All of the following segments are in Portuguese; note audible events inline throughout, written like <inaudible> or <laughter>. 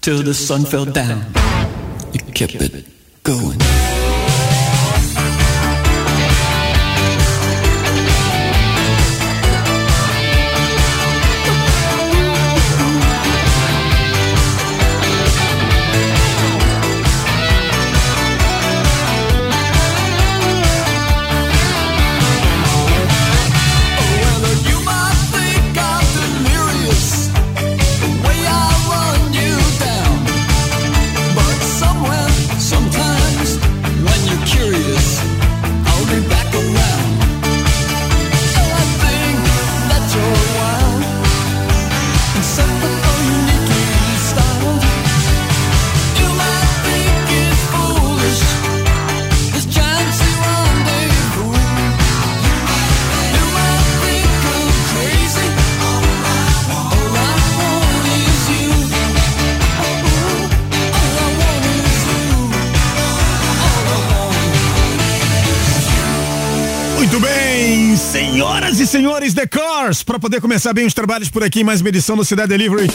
Till the sun fell down. You kept it going. Cars, para poder começar bem os trabalhos por aqui, mais uma edição do Cidade Delivery.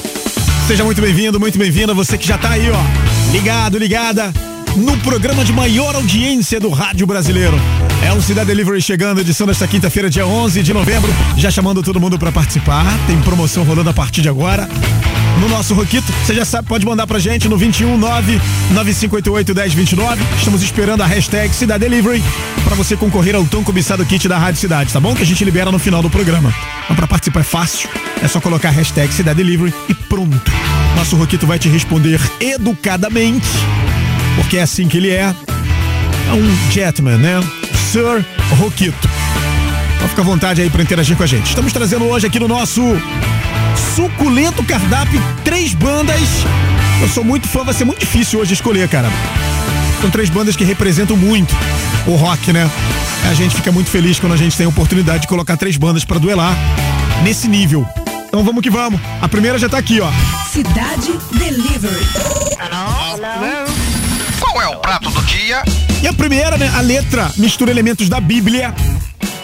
Seja muito bem-vindo, muito bem-vinda, você que já tá aí, ó, ligado, ligada, no programa de maior audiência do rádio brasileiro. É o Cidade Delivery chegando, edição desta quinta-feira, dia 11 de novembro, já chamando todo mundo para participar, tem promoção rolando a partir de agora no nosso Roquito. Você já sabe, pode mandar pra gente no 219 9588 1029. Estamos esperando a hashtag Cidade Delivery para você concorrer ao tão cobiçado kit da Rádio Cidade, tá bom? Que a gente libera no final do programa. Então, para participar é fácil, é só colocar a hashtag Cidade Delivery e pronto. Nosso Roquito vai te responder educadamente, porque é assim que ele é. É um gentleman, né? Sir Roquito. Então fica à vontade aí para interagir com a gente. Estamos trazendo hoje aqui no nosso suculento cardápio, três bandas. Eu sou muito fã, vai ser muito difícil hoje escolher, cara. São três bandas que representam muito o rock, né? A gente fica muito feliz quando a gente tem a oportunidade de colocar três bandas para duelar nesse nível. Então vamos que vamos. A primeira já tá aqui, ó. Cidade Delivery. Qual é o prato do dia? E a primeira, né? A letra mistura elementos da Bíblia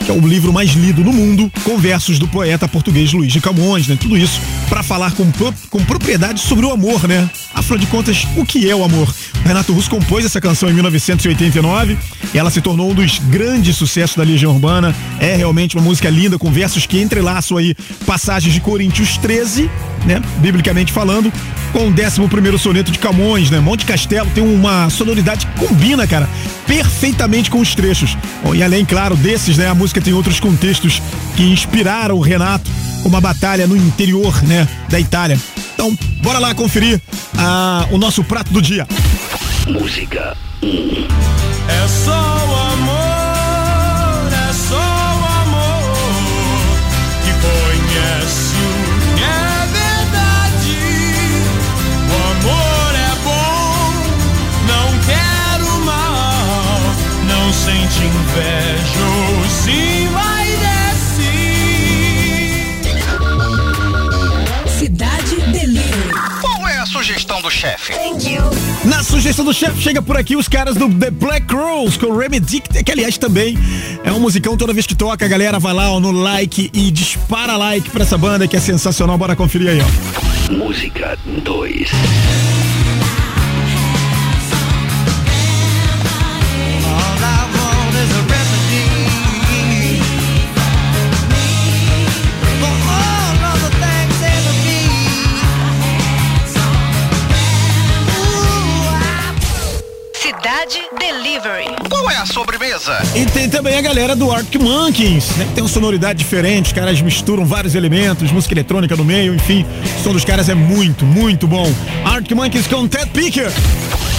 que é o livro mais lido no mundo, com versos do poeta português Luiz de Camões, né? Tudo isso para falar com, com propriedade sobre o amor, né? Afinal de contas, o que é o amor? Renato Russo compôs essa canção em 1989 e ela se tornou um dos grandes sucessos da Legião Urbana. É realmente uma música linda, com versos que entrelaçam aí passagens de Coríntios 13, né? Biblicamente falando, com o 11 primeiro soneto de Camões, né? Monte Castelo tem uma sonoridade que combina, cara perfeitamente com os trechos. Bom, e além, claro, desses, né, a música tem outros contextos que inspiraram o Renato, uma batalha no interior, né, da Itália. Então, bora lá conferir ah, o nosso prato do dia. Música 1. É só do chefe? Na sugestão do chefe chega por aqui os caras do The Black Crows com o Remedy, que aliás também é um musicão toda vez que toca, a galera vai lá ó, no like e dispara like pra essa banda que é sensacional, bora conferir aí, ó. Música 2. Sobremesa? E tem também a galera do Arctic Monkeys, né? tem uma sonoridade diferente, os caras misturam vários elementos, música eletrônica no meio, enfim. O som dos caras é muito, muito bom. Arctic Monkeys com Ted Picker.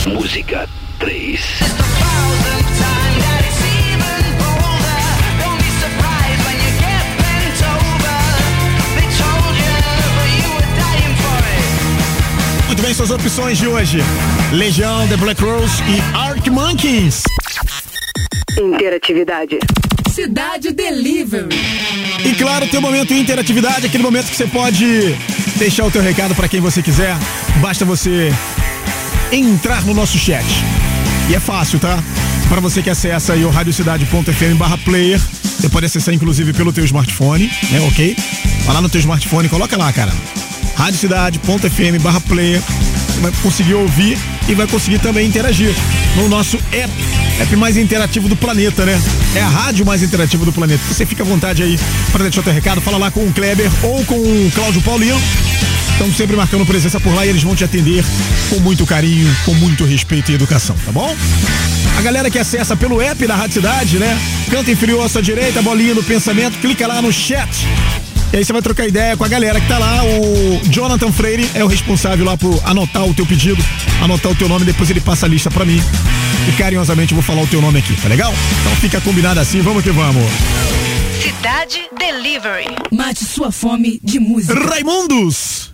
Música 3. Muito bem, suas opções de hoje. Legião, The Black Rose e Arctic Monkeys. Interatividade. Cidade Delivery. E claro, tem o momento de interatividade, aquele momento que você pode deixar o teu recado para quem você quiser. Basta você entrar no nosso chat. E é fácil, tá? Para você que acessa aí o radiocidade.fm barra player, você pode acessar inclusive pelo teu smartphone, né? Ok? Vai lá no teu smartphone, coloca lá, cara. radiocidade.fm barra player. Você vai conseguir ouvir e vai conseguir também interagir no nosso app. App mais interativo do planeta, né? É a rádio mais interativa do planeta. Você fica à vontade aí para deixar teu recado, fala lá com o Kleber ou com o Cláudio Paulino. Estão sempre marcando presença por lá e eles vão te atender com muito carinho, com muito respeito e educação, tá bom? A galera que acessa pelo app da Rádio Cidade, né? Canto inferior à sua direita, bolinha no pensamento, clica lá no chat. E aí você vai trocar ideia com a galera que tá lá. O Jonathan Freire é o responsável lá por anotar o teu pedido, anotar o teu nome, depois ele passa a lista pra mim. E carinhosamente eu vou falar o teu nome aqui, tá legal? Então fica combinado assim, vamos que vamos. Cidade Delivery. Mate sua fome de música. Raimundos!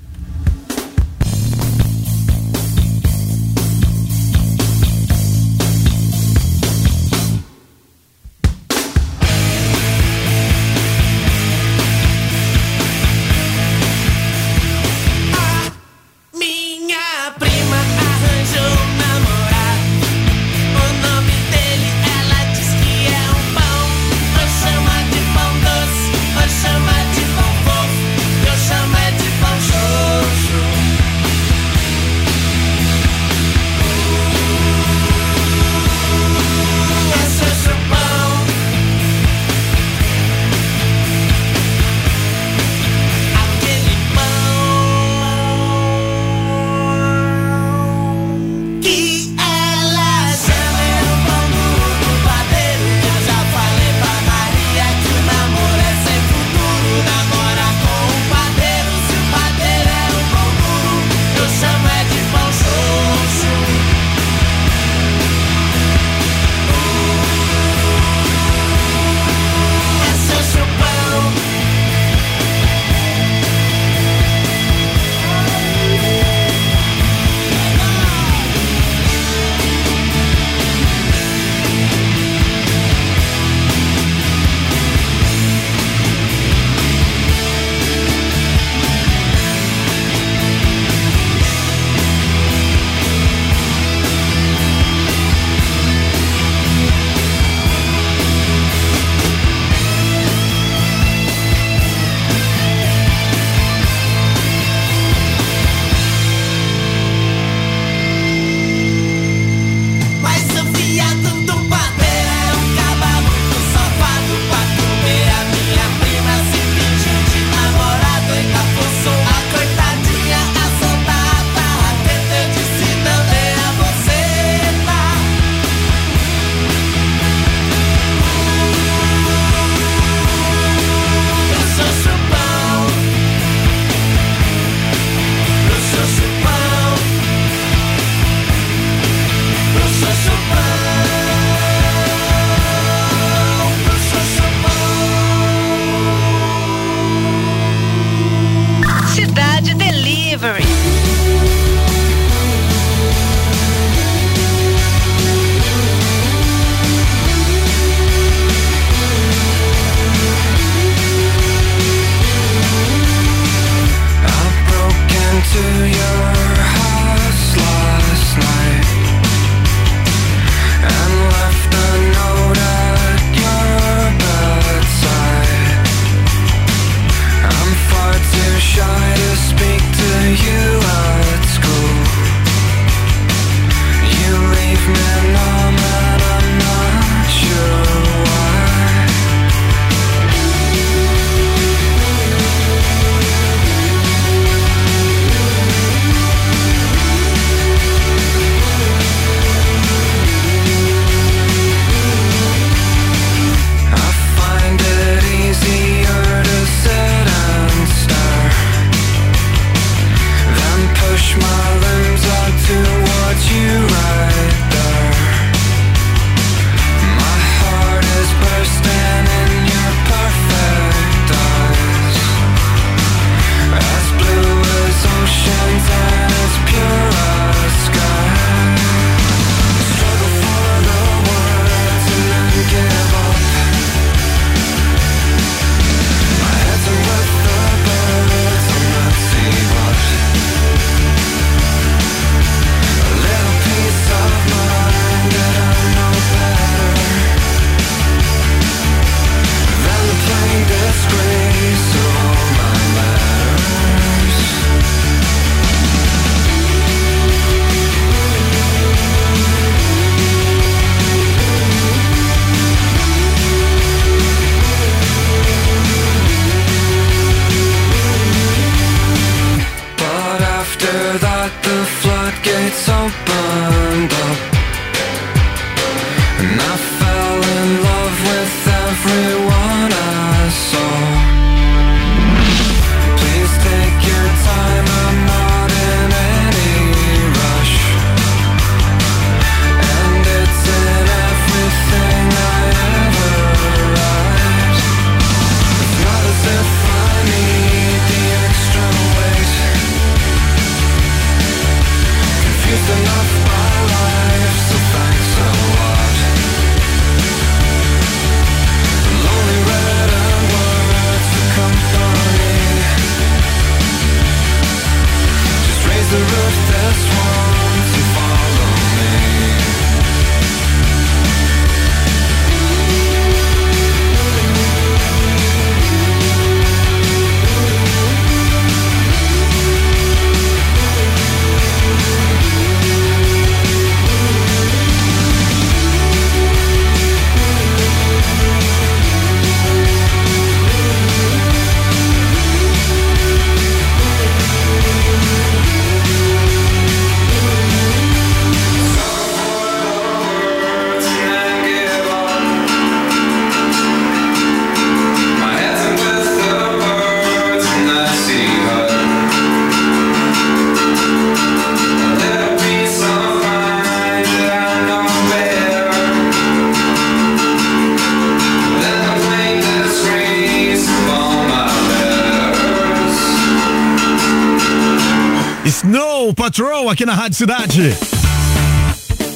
Aqui na Rádio Cidade.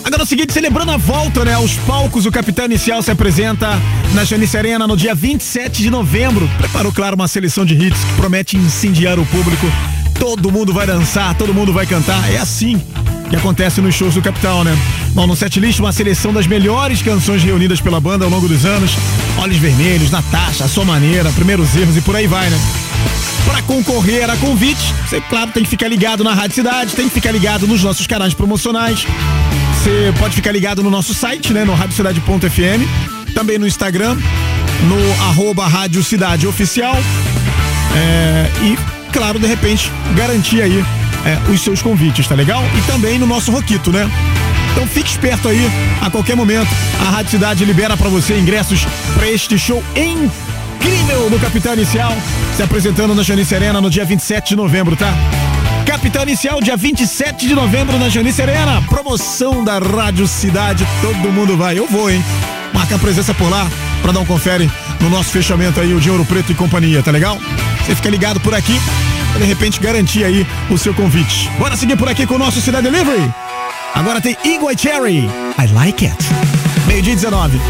Agora é o seguinte, celebrando a volta, né, aos palcos, o Capitão Inicial se apresenta na Janice Arena no dia 27 de novembro. Preparou, claro, uma seleção de hits que promete incendiar o público. Todo mundo vai dançar, todo mundo vai cantar. É assim que acontece nos shows do Capitão, né? Bom, no setlist, uma seleção das melhores canções reunidas pela banda ao longo dos anos. Olhos Vermelhos, Natasha, A Sua Maneira, Primeiros Erros e por aí vai, né? Para concorrer a convite, você, claro, tem que ficar ligado na Rádio Cidade, tem que ficar ligado nos nossos canais promocionais. Você pode ficar ligado no nosso site, né? No radiocidade.fm, também no Instagram, no arroba Rádio Cidade Oficial. É, e, claro, de repente, garantir aí é, os seus convites, tá legal? E também no nosso Roquito, né? Então fique esperto aí, a qualquer momento a Rádio Cidade libera para você ingressos para este show incrível do Capitão Inicial, se apresentando na Janice Arena no dia 27 de novembro, tá? Capitão Inicial, dia 27 de novembro na Janice Arena. Promoção da Rádio Cidade, todo mundo vai. Eu vou, hein? Marca a presença por lá para dar um confere no nosso fechamento aí, o de Ouro Preto e companhia, tá legal? Você fica ligado por aqui, pra de repente garantir aí o seu convite. Bora seguir por aqui com o nosso Cidade Delivery? Agora tem Eagle Cherry. I like it. Meio dia 19.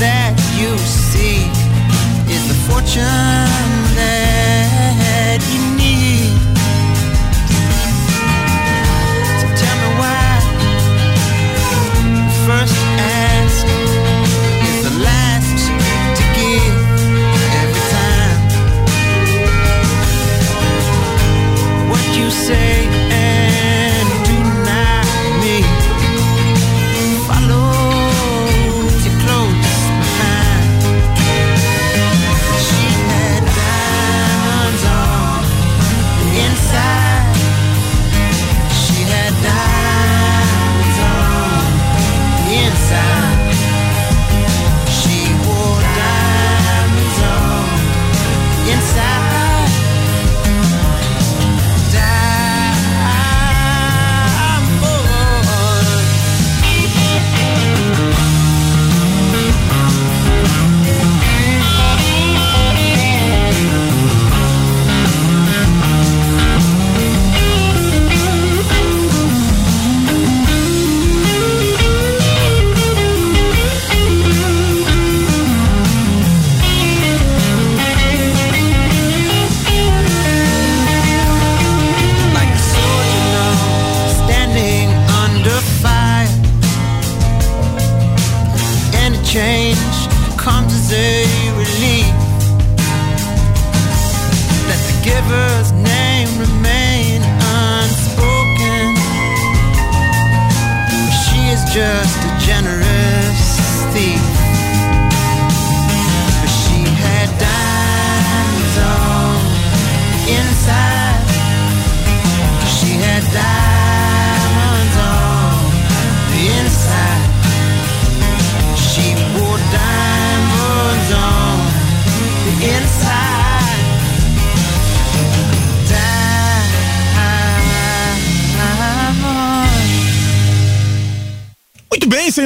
That you seek is the fortune that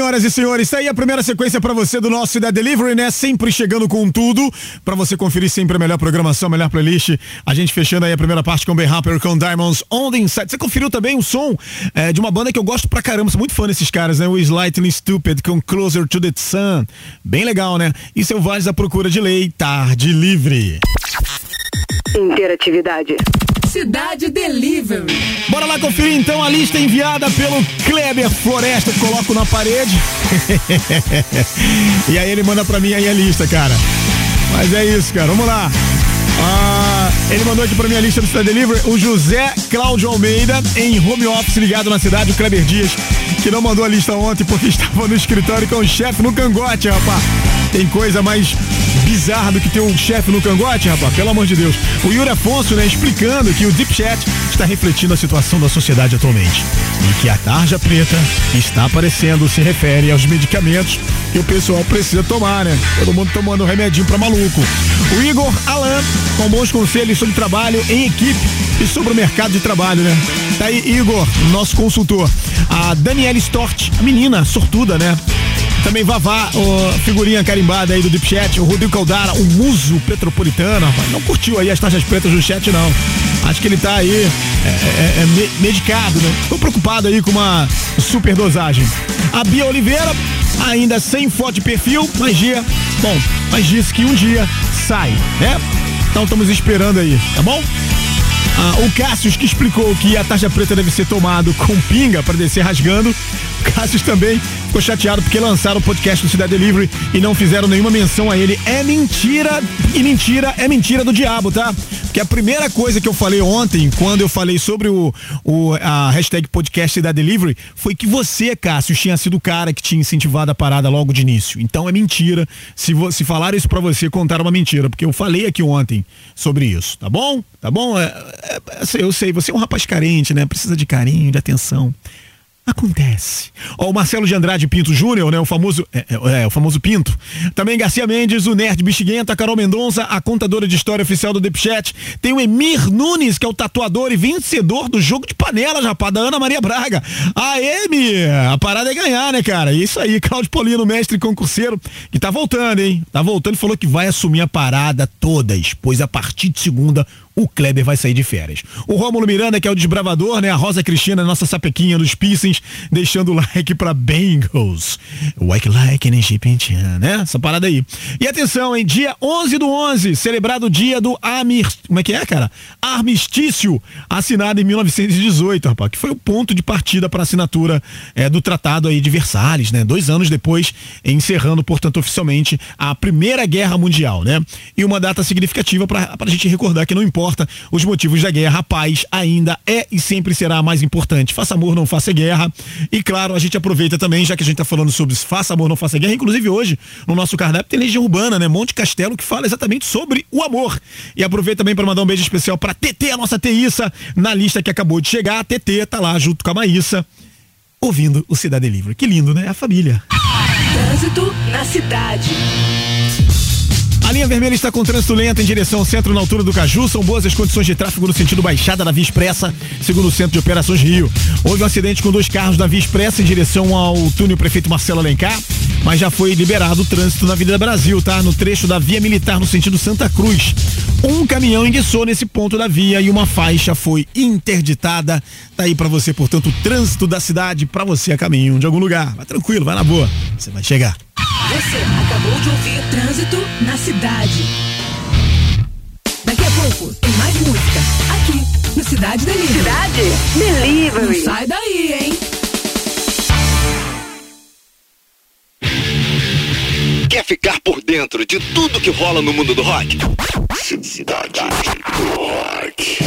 senhoras e senhores, tá aí a primeira sequência pra você do nosso da Delivery, né? Sempre chegando com tudo, pra você conferir sempre a melhor programação, a melhor playlist. A gente fechando aí a primeira parte com Ben Harper com Diamonds on the Inside. Você conferiu também o som é, de uma banda que eu gosto pra caramba, sou muito fã desses caras, né? O Slightly Stupid com Closer to the Sun. Bem legal, né? E Selvagens à Procura de Lei, Tarde Livre. Interatividade. Cidade Delivery. Bora lá conferir então a lista enviada pelo Kleber Floresta, coloco na parede. <laughs> e aí ele manda pra mim aí a lista, cara. Mas é isso, cara. Vamos lá. Ah, ele mandou aqui pra minha lista do Cidade Delivery o José Cláudio Almeida, em home office ligado na cidade, o Kleber Dias, que não mandou a lista ontem porque <laughs> estava no escritório com o chefe no cangote, rapaz. Tem coisa mais bizarra do que ter um chefe no cangote, rapaz? Pelo amor de Deus. O Yuri Afonso, né, explicando que o Deep Chat está refletindo a situação da sociedade atualmente. E que a tarja preta está aparecendo se refere aos medicamentos que o pessoal precisa tomar, né? Todo mundo tomando remedinho pra maluco. O Igor Alan, com bons conselhos sobre trabalho em equipe e sobre o mercado de trabalho, né? Tá aí, Igor, nosso consultor. A Daniela Stort, a menina sortuda, né? Também Vavá, figurinha carimbada aí do Deep Chat, o Rodrigo Caldara, o muso petropolitano, rapaz. Não curtiu aí as taxas pretas do chat, não. Acho que ele tá aí é, é, é, me- medicado, né? Tô preocupado aí com uma superdosagem. A Bia Oliveira, ainda sem foto de perfil, mas dia, bom, mas disse que um dia sai, né? Então estamos esperando aí, tá bom? Ah, o Cássius que explicou que a taxa preta deve ser tomado com pinga para descer rasgando. O também ficou chateado porque lançaram o podcast do Cidade Delivery e não fizeram nenhuma menção a ele. É mentira e mentira é mentira do diabo, tá? Porque a primeira coisa que eu falei ontem, quando eu falei sobre o, o- a hashtag podcast da Delivery, foi que você, Cássio, tinha sido o cara que tinha incentivado a parada logo de início. Então é mentira. Se, se falaram isso pra você, contaram uma mentira. Porque eu falei aqui ontem sobre isso, tá bom? Tá bom? É, é, é, eu sei, você é um rapaz carente, né? Precisa de carinho, de atenção. Acontece. Ó, o Marcelo de Andrade Pinto Júnior, né? O famoso. É, é, é, o famoso Pinto. Também Garcia Mendes, o Nerd Bexiguenta, Carol Mendonça, a contadora de história oficial do Depchat. Tem o Emir Nunes, que é o tatuador e vencedor do jogo de panelas, rapaz, da Ana Maria Braga. Aê, Emir! A parada é ganhar, né, cara? Isso aí, Claudio Paulino, mestre concurseiro, que tá voltando, hein? Tá voltando e falou que vai assumir a parada todas, pois a partir de segunda o Kleber vai sair de férias. O Rômulo Miranda, que é o desbravador, né? A Rosa Cristina, nossa sapequinha dos piercings, deixando o like pra Bengals. Like like Chipintian, né? Essa parada aí. E atenção, hein? Dia 11 do 11, celebrado o dia do Amir... Como é que é, cara? Armistício, assinado em 1918, rapaz, que foi o ponto de partida para assinatura é, do Tratado aí de Versalhes, né? Dois anos depois, encerrando, portanto, oficialmente a Primeira Guerra Mundial, né? E uma data significativa para a gente recordar que não importa os motivos da guerra, a paz ainda é e sempre será a mais importante. Faça amor, não faça guerra. E claro, a gente aproveita também, já que a gente tá falando sobre faça amor, não faça guerra, inclusive hoje, no nosso cardápio tem Legião Urbana, né? Monte Castelo, que fala exatamente sobre o amor. E aproveita também para mandar um beijo especial para TT, a nossa Teissa, na lista que acabou de chegar. A TT tá lá junto com a Maíssa, ouvindo o Cidade Livre. Que lindo, né? A família. Trânsito na cidade. Linha vermelha está com trânsito lento em direção ao centro na altura do Caju. São boas as condições de tráfego no sentido baixada da Via Expressa, segundo o Centro de Operações Rio. Houve um acidente com dois carros da Via Expressa em direção ao túnel Prefeito Marcelo Alencar, mas já foi liberado o trânsito na Avenida Brasil, tá? No trecho da Via Militar no sentido Santa Cruz. Um caminhão enguiçou nesse ponto da via e uma faixa foi interditada. Tá aí pra você, portanto, o trânsito da cidade pra você a caminho de algum lugar. Vai tranquilo, vai na boa. Você vai chegar. Você acabou de ouvir Trânsito na cidade. Daqui a pouco tem mais música aqui no Cidade Delivery. Cidade Delivery. Não sai daí, hein? Quer ficar por dentro de tudo que rola no mundo do rock? Cidade do Rock.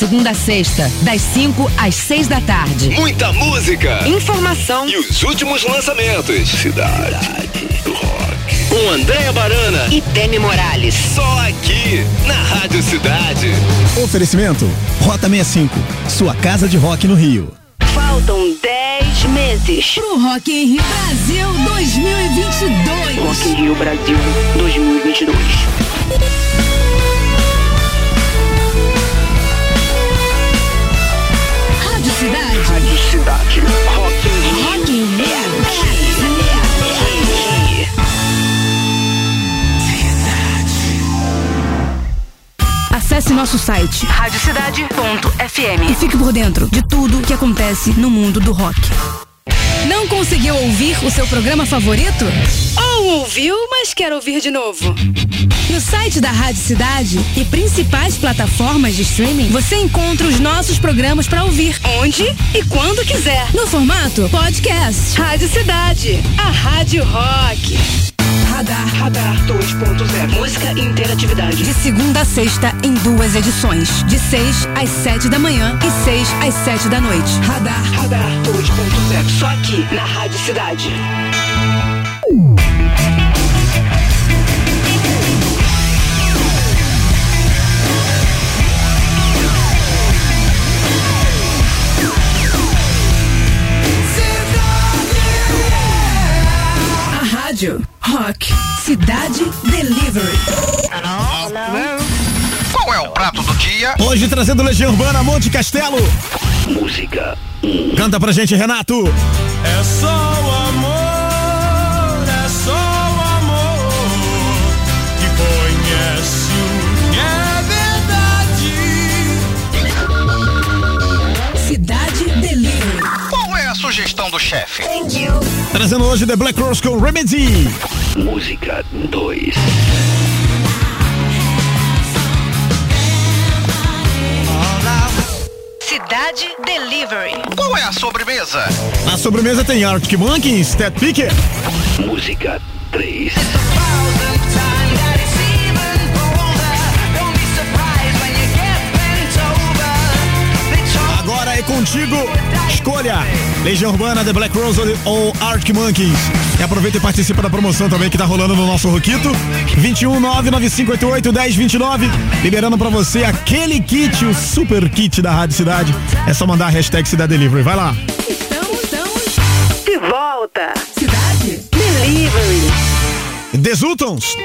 Segunda a sexta, das 5 às 6 da tarde. Muita música Informação e os últimos lançamentos. Cidade do Rock. Com Andréa Barana e Demi Morales. Só aqui, na Rádio Cidade. Oferecimento Rota 65, sua casa de rock no Rio. Faltam 10 meses. Pro Rock in Rio Brasil 2022. Rock in Rio Brasil 2022. Cidade. Rock in Rio. Rock in Rio. Aqui. Aqui. Acesse nosso site Radiocidade.fm. e fique por dentro de tudo que acontece no mundo do rock. Não conseguiu ouvir o seu programa favorito? Ou ouviu, mas quer ouvir de novo? No site da Rádio Cidade e principais plataformas de streaming, você encontra os nossos programas para ouvir onde e quando quiser. No formato podcast. Rádio Cidade, a Rádio Rock. Radar, Radar 2.0. Música e interatividade. De segunda a sexta em duas edições. De 6 às 7 da manhã e 6 às 7 da noite. Radar, Radar 2.0. Só aqui na Rádio Cidade. Rádio Rock Cidade Delivery. Qual é o prato do dia? Hoje trazendo Legião Urbana Monte Castelo. Música 1. Canta pra gente, Renato. É só o amor, sugestão do chefe? Trazendo hoje The Black Rose com Remedy. Música 2. Cidade Delivery. Qual é a sobremesa? Na sobremesa tem Arctic Monkeys, Ted Picker. Música 3. contigo. Escolha Legião Urbana, The Black Rose ou Arctic Monkeys. E aproveita e participa da promoção também que tá rolando no nosso Roquito. 21 99588 1029. Liberando para você aquele kit, o super kit da Rádio Cidade. É só mandar a hashtag Cidade Delivery. Vai lá. Estamos, estamos de volta. Cidade Delivery. Desultons.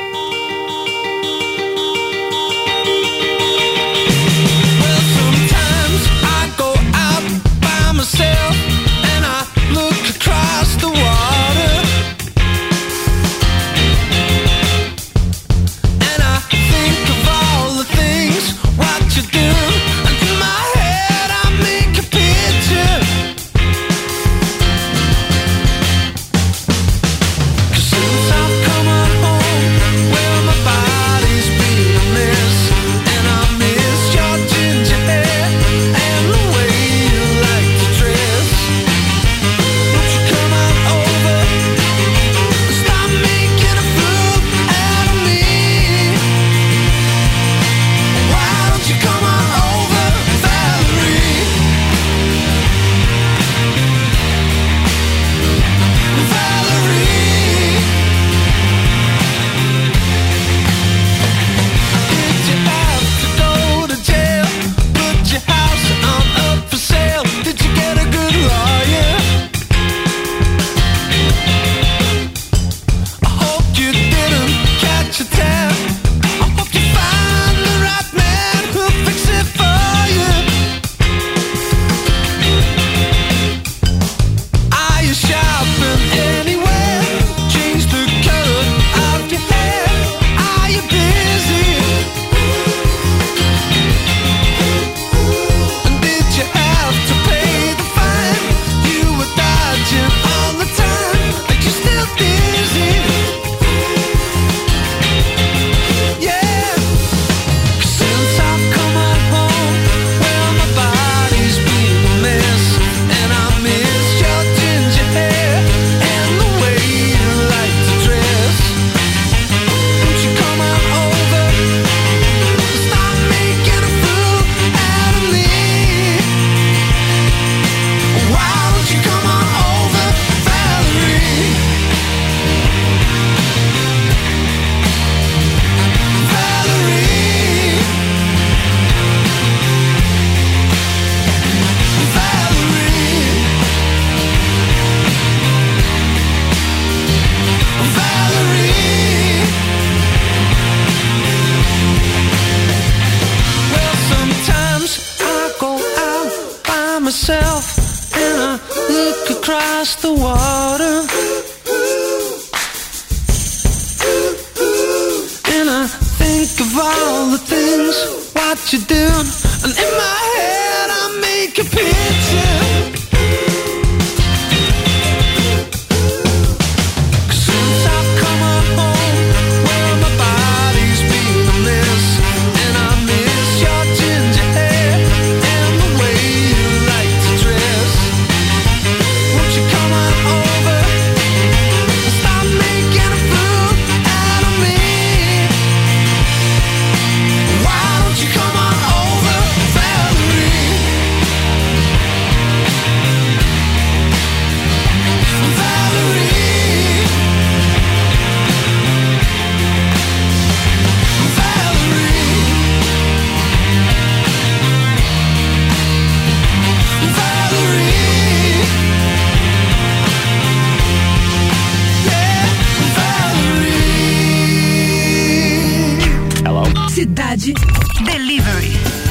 Delivery.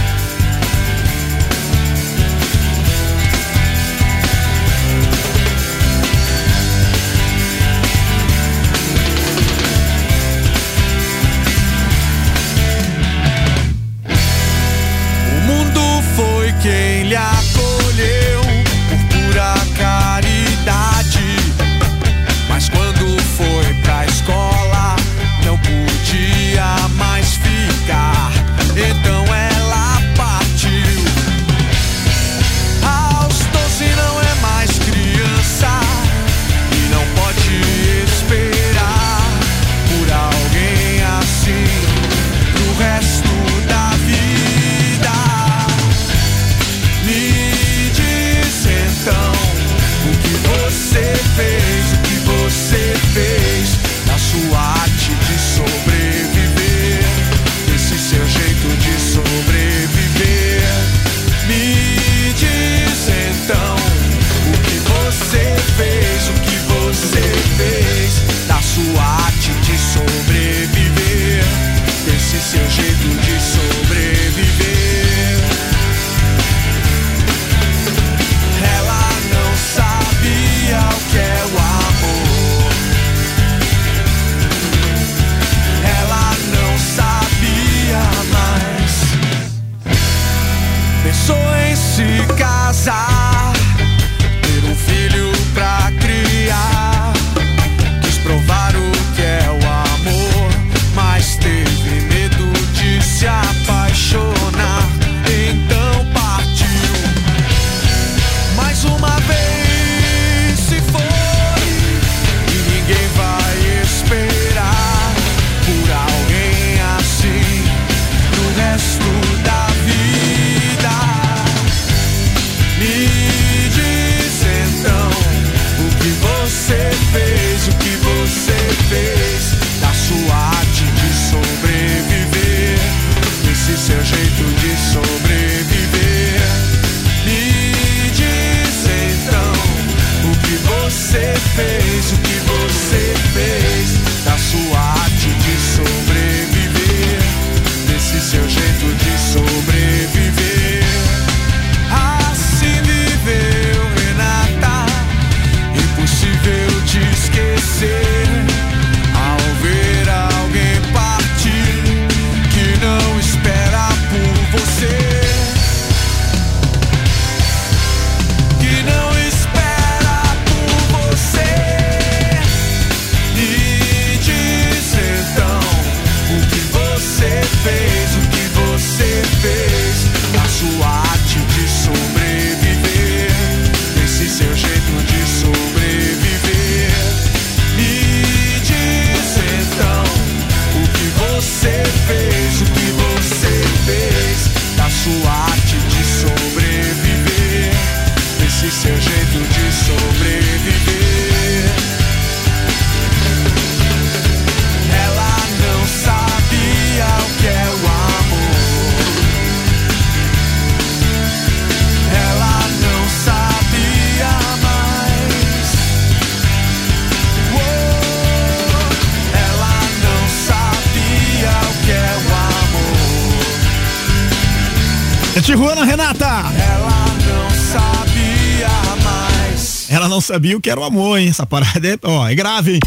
Não sabia o que era o amor, hein? Essa parada é, ó, é grave, hein?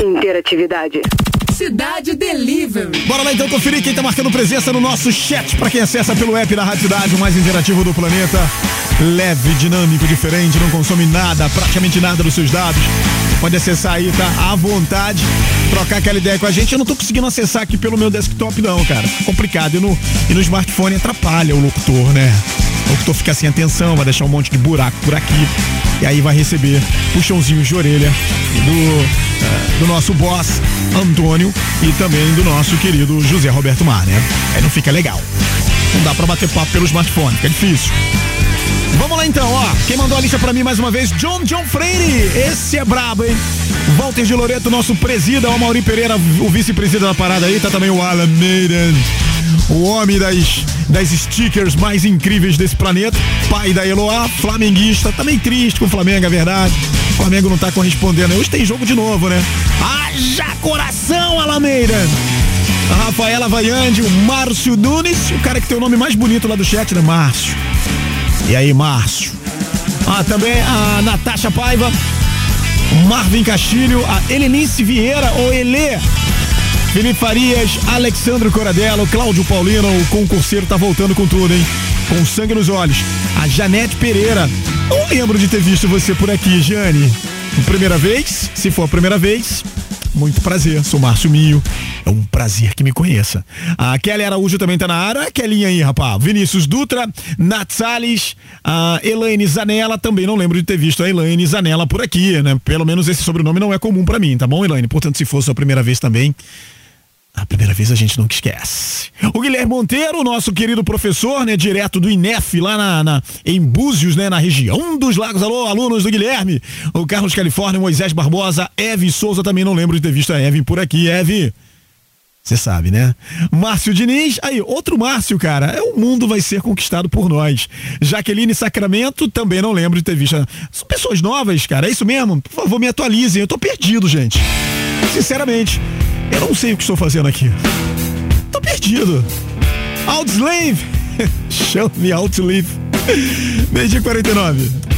Interatividade. Cidade Delivery. Bora lá então conferir quem tá marcando presença no nosso chat pra quem acessa pelo app da Rádio Cidade, o mais interativo do planeta. Leve, dinâmico, diferente, não consome nada, praticamente nada dos seus dados. Pode acessar aí, tá? À vontade, trocar aquela ideia com a gente. Eu não tô conseguindo acessar aqui pelo meu desktop, não, cara. Complicado. E no, e no smartphone atrapalha o locutor, né? O locutor fica sem atenção, vai deixar um monte de buraco por aqui. E aí vai receber puxãozinhos de orelha do, eh, do nosso boss, Antônio, e também do nosso querido José Roberto Mar, né? Aí não fica legal. Não dá pra bater papo pelo smartphone, fica difícil. Vamos lá então, ó. Quem mandou a lista pra mim mais uma vez? John John Freire. Esse é brabo, hein? Walter de Loreto, nosso presida. O Mauri Pereira, o vice-presida da parada aí. Tá também o Alan Maiden. O homem das, das stickers mais incríveis desse planeta. Pai da Eloá, flamenguista. Meio triste com o Flamengo, é verdade. O Flamengo não tá correspondendo. Hoje tem jogo de novo, né? Haja coração, Alameida! A Rafaela Vaiande, o Márcio Nunes, o cara que tem o nome mais bonito lá do chat, né? Márcio. E aí, Márcio? Ah, também a Natasha Paiva, Marvin Castilho, a Helenice Vieira, ou Elê. Felipe Farias, Alexandre Coradello, Cláudio Paulino, o concurseiro tá voltando com tudo, hein? Com sangue nos olhos. A Janete Pereira. Não lembro de ter visto você por aqui, Jane. Primeira vez? Se for a primeira vez, muito prazer, sou Márcio Mio. É um prazer que me conheça. A Kelly Araújo também tá na área. Kellinha aí, rapaz. Vinícius Dutra, Nat Salles, a Elaine Zanella. Também não lembro de ter visto a Elaine Zanella por aqui, né? Pelo menos esse sobrenome não é comum pra mim, tá bom, Elaine? Portanto, se for sua primeira vez também, a primeira vez a gente nunca esquece. O Guilherme Monteiro, nosso querido professor, né? Direto do INEF, lá na, na- em Búzios, né? Na região dos lagos. Alô, alunos do Guilherme. O Carlos Califórnia, Moisés Barbosa, Eve Souza, também não lembro de ter visto a Eve por aqui. Eve, você sabe, né? Márcio Diniz, aí, outro Márcio, cara. É, o mundo vai ser conquistado por nós. Jaqueline Sacramento, também não lembro de ter visto. São pessoas novas, cara. É isso mesmo? Por favor, me atualizem. Eu tô perdido, gente. Sinceramente, eu não sei o que estou fazendo aqui. Tô perdido. Outslave. <laughs> Show me Outlive. Meio dia 49.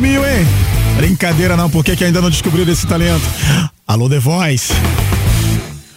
Mil, hein? Brincadeira não, por que que ainda não descobriram esse talento? Alô, The Voice.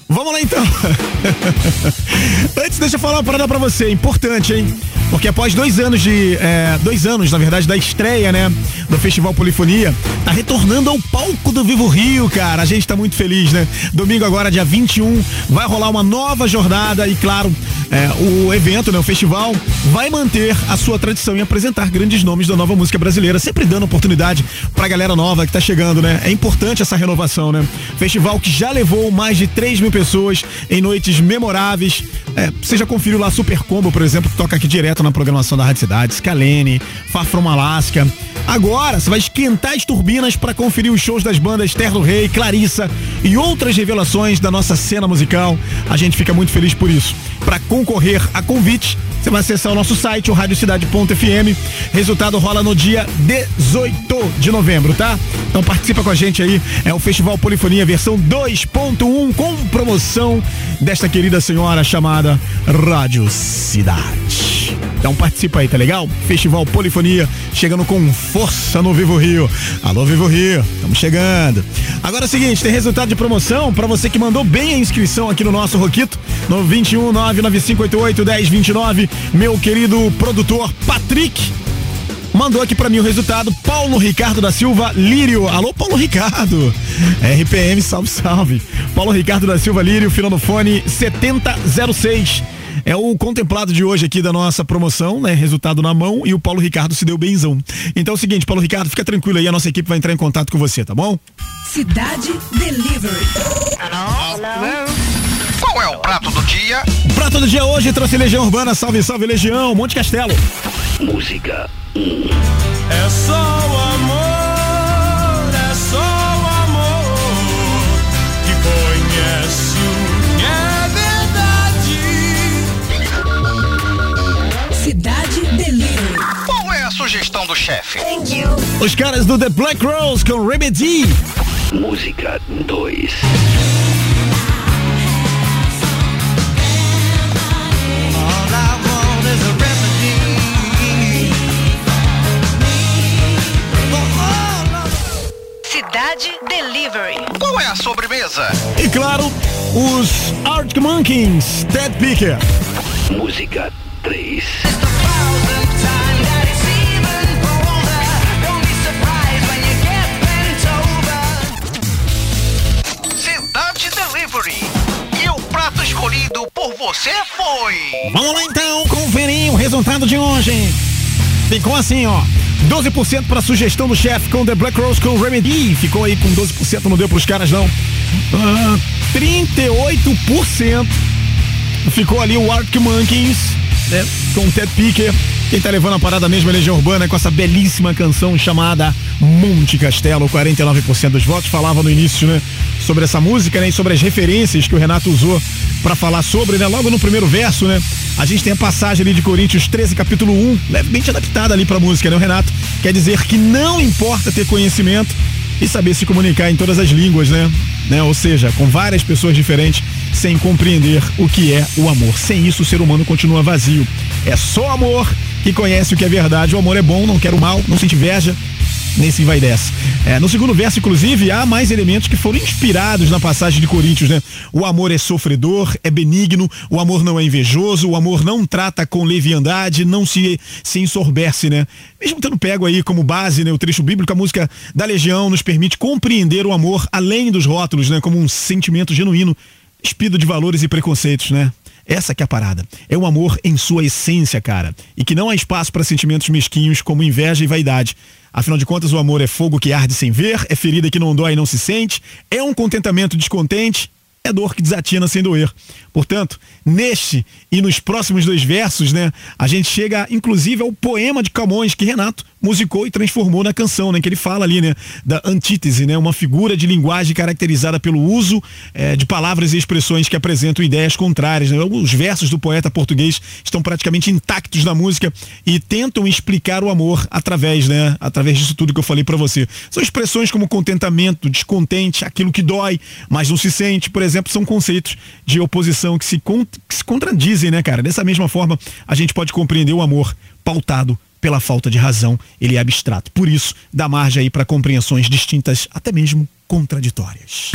Vamos lá então. <laughs> Antes, deixa eu falar uma parada pra você, importante, hein? Porque após dois anos de. é, dois anos, na verdade, da estreia, né? Do Festival Polifonia, tá retornando ao palco do Vivo Rio, cara. A gente tá muito feliz, né? Domingo agora, dia 21, vai rolar uma nova jornada e, claro, é, o evento, né? O festival vai manter a sua tradição em apresentar grandes nomes da nova música brasileira, sempre dando oportunidade pra galera nova que tá chegando, né? É importante essa renovação, né? Festival que já levou mais de 3 mil pessoas em noites memoráveis. É, você já conferiu lá Super Combo, por exemplo, que toca aqui direto na programação da Rádio Cidade, Scalene, Far Alaska. Agora você vai esquentar as turbinas para conferir os shows das bandas Terno Rei, Clarissa e outras revelações da nossa cena musical. A gente fica muito feliz por isso. Para concorrer a convite, você vai acessar o nosso site, o radiocidade.fm. Resultado rola no dia 18 de novembro, tá? Então participa com a gente aí. É o Festival Polifonia versão 2.1 com promoção desta querida senhora chamada Rádio Cidade. Então participa aí, tá legal? Festival Polifonia chegando com força no Vivo Rio. Alô Vivo Rio, estamos chegando. Agora é o seguinte, tem resultado de promoção para você que mandou bem a inscrição aqui no nosso Roquito, no 21 99588 1029. Meu querido produtor Patrick mandou aqui pra mim o resultado. Paulo Ricardo da Silva Lírio. Alô, Paulo Ricardo. RPM, salve, salve. Paulo Ricardo da Silva Lírio, final no fone 7006. É o contemplado de hoje aqui da nossa promoção, né? Resultado na mão e o Paulo Ricardo se deu benzão. Então é o seguinte, Paulo Ricardo, fica tranquilo aí, a nossa equipe vai entrar em contato com você, tá bom? Cidade Delivery. Qual é o prato do dia? O prato do dia hoje trouxe Legião Urbana, salve, salve Legião, Monte Castelo. Música É só o amor, é só o amor que conhece o que é verdade. Cidade Delivery. Qual é a sugestão do chefe? Os caras do The Black Rose com Remedy. Música 2 Cidade Delivery. Qual é a sobremesa? E claro, os Arctic Monkeys, Ted Picker. Música 3 Cidade Delivery. E o prato escolhido por você foi. Vamos lá então, conferir o resultado de hoje. Ficou assim, ó. 12% para sugestão do chefe com The Black Rose com Remedy. Ficou aí com 12%, não deu pros caras não. Ah, 38% ficou ali o Arctic Monkeys, né? Com Ted Picker. Quem tá levando a parada mesmo é Legião Urbana com essa belíssima canção chamada Monte Castelo. 49% dos votos falavam no início, né? Sobre essa música, né? E sobre as referências que o Renato usou para falar sobre, né? Logo no primeiro verso, né? A gente tem a passagem ali de Coríntios 13, capítulo 1, levemente adaptada ali pra música, né? O Renato quer dizer que não importa ter conhecimento e saber se comunicar em todas as línguas, né? né? Ou seja, com várias pessoas diferentes, sem compreender o que é o amor. Sem isso, o ser humano continua vazio. É só amor que conhece o que é verdade. O amor é bom, não quer o mal, não sente inveja, nem se vai dessa. É, no segundo verso, inclusive, há mais elementos que foram inspirados na passagem de Coríntios, né? O amor é sofredor, é benigno, o amor não é invejoso, o amor não trata com leviandade, não se, se ensorbece, né? Mesmo tendo pego aí como base né, o trecho bíblico, a música da Legião nos permite compreender o amor além dos rótulos, né? Como um sentimento genuíno, despido de valores e preconceitos, né? Essa que é a parada. É o amor em sua essência, cara. E que não há espaço para sentimentos mesquinhos como inveja e vaidade. Afinal de contas, o amor é fogo que arde sem ver, é ferida que não dói e não se sente, é um contentamento descontente, é dor que desatina sem doer. Portanto, neste e nos próximos dois versos, né, a gente chega inclusive ao poema de Camões que Renato musicou e transformou na canção, né, que ele fala ali, né, da antítese, né, uma figura de linguagem caracterizada pelo uso eh, de palavras e expressões que apresentam ideias contrárias. Né? Os versos do poeta português estão praticamente intactos na música e tentam explicar o amor através, né, através disso tudo que eu falei pra você. São expressões como contentamento, descontente, aquilo que dói, mas não se sente, por exemplo, são conceitos de oposição que se, se contradizem, né, cara? Dessa mesma forma, a gente pode compreender o amor pautado pela falta de razão, ele é abstrato. Por isso, dá margem aí para compreensões distintas, até mesmo contraditórias.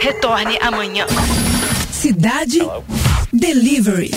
retorne amanhã. Cidade Hello. Delivery.